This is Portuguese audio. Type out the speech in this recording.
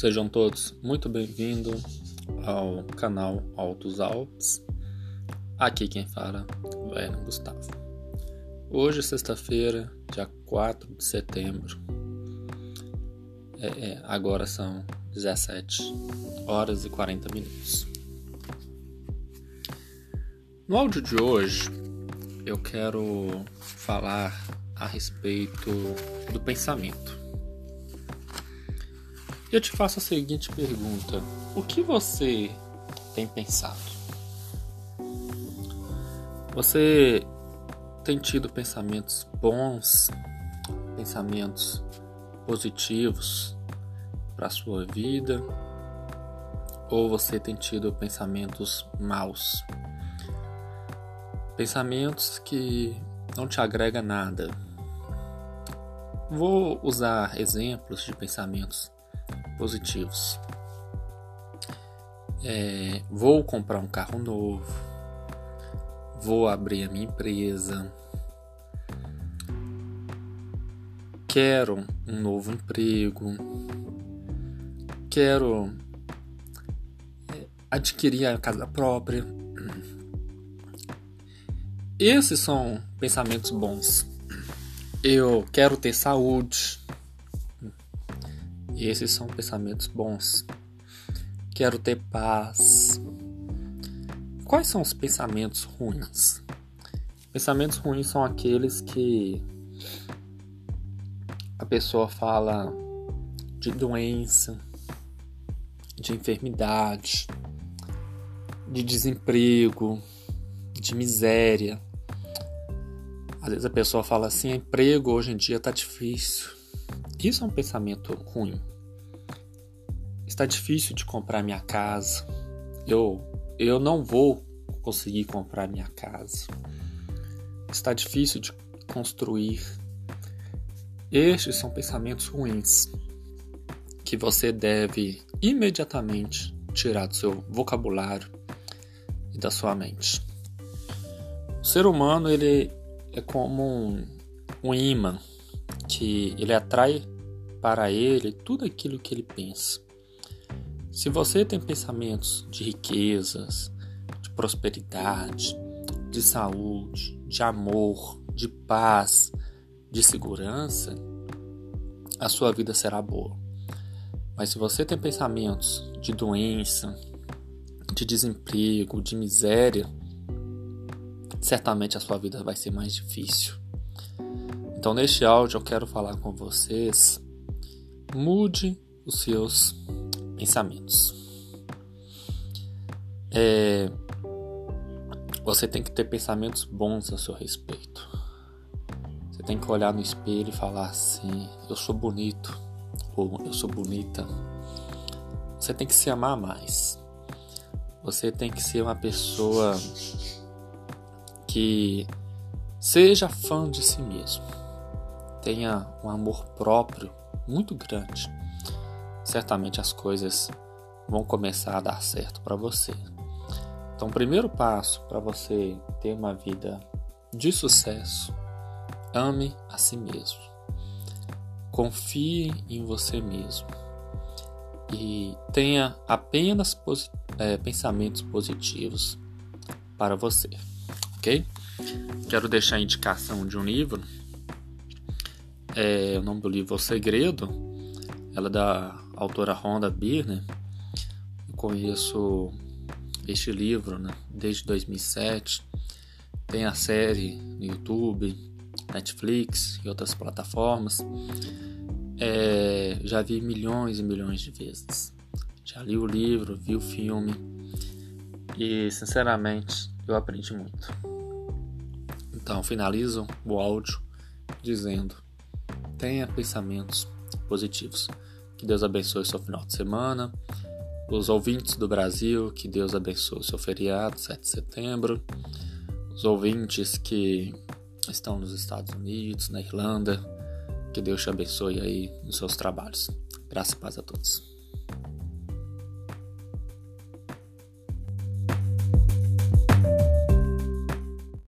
Sejam todos muito bem-vindos ao canal Altos Alpes. Aqui quem fala é Werner Gustavo. Hoje, sexta-feira, dia 4 de setembro. É, é, agora são 17 horas e 40 minutos. No áudio de hoje, eu quero falar a respeito do pensamento. Eu te faço a seguinte pergunta: O que você tem pensado? Você tem tido pensamentos bons, pensamentos positivos para a sua vida? Ou você tem tido pensamentos maus? Pensamentos que não te agrega nada. Vou usar exemplos de pensamentos positivos. É, vou comprar um carro novo, vou abrir a minha empresa, quero um novo emprego, quero é, adquirir a casa própria. Esses são pensamentos bons. Eu quero ter saúde, esses são pensamentos bons. Quero ter paz. Quais são os pensamentos ruins? Pensamentos ruins são aqueles que a pessoa fala de doença, de enfermidade, de desemprego, de miséria. Às vezes a pessoa fala assim: emprego hoje em dia tá difícil. Isso é um pensamento ruim. Está difícil de comprar minha casa. Eu eu não vou conseguir comprar minha casa. Está difícil de construir. Estes são pensamentos ruins que você deve imediatamente tirar do seu vocabulário e da sua mente. O ser humano ele é como um, um imã que ele atrai para ele tudo aquilo que ele pensa. Se você tem pensamentos de riquezas, de prosperidade, de saúde, de amor, de paz, de segurança, a sua vida será boa. Mas se você tem pensamentos de doença, de desemprego, de miséria, certamente a sua vida vai ser mais difícil. Então, neste áudio, eu quero falar com vocês. Mude os seus pensamentos. É, você tem que ter pensamentos bons a seu respeito. Você tem que olhar no espelho e falar assim: eu sou bonito ou eu sou bonita. Você tem que se amar mais. Você tem que ser uma pessoa que seja fã de si mesmo. Tenha um amor próprio muito grande certamente as coisas vão começar a dar certo para você. Então, o primeiro passo para você ter uma vida de sucesso, ame a si mesmo. Confie em você mesmo e tenha apenas é, pensamentos positivos para você, ok? Quero deixar a indicação de um livro. É, o nome do livro é O Segredo. Ela é da autora Rhonda Byrne. Eu conheço este livro né, desde 2007. Tem a série no YouTube, Netflix e outras plataformas. É, já vi milhões e milhões de vezes. Já li o livro, vi o filme e, sinceramente, eu aprendi muito. Então, finalizo o áudio dizendo: tenha pensamentos positivos. Que Deus abençoe seu final de semana. Os ouvintes do Brasil, que Deus abençoe seu feriado, 7 de setembro. Os ouvintes que estão nos Estados Unidos, na Irlanda, que Deus te abençoe aí nos seus trabalhos. Graça e paz a todos.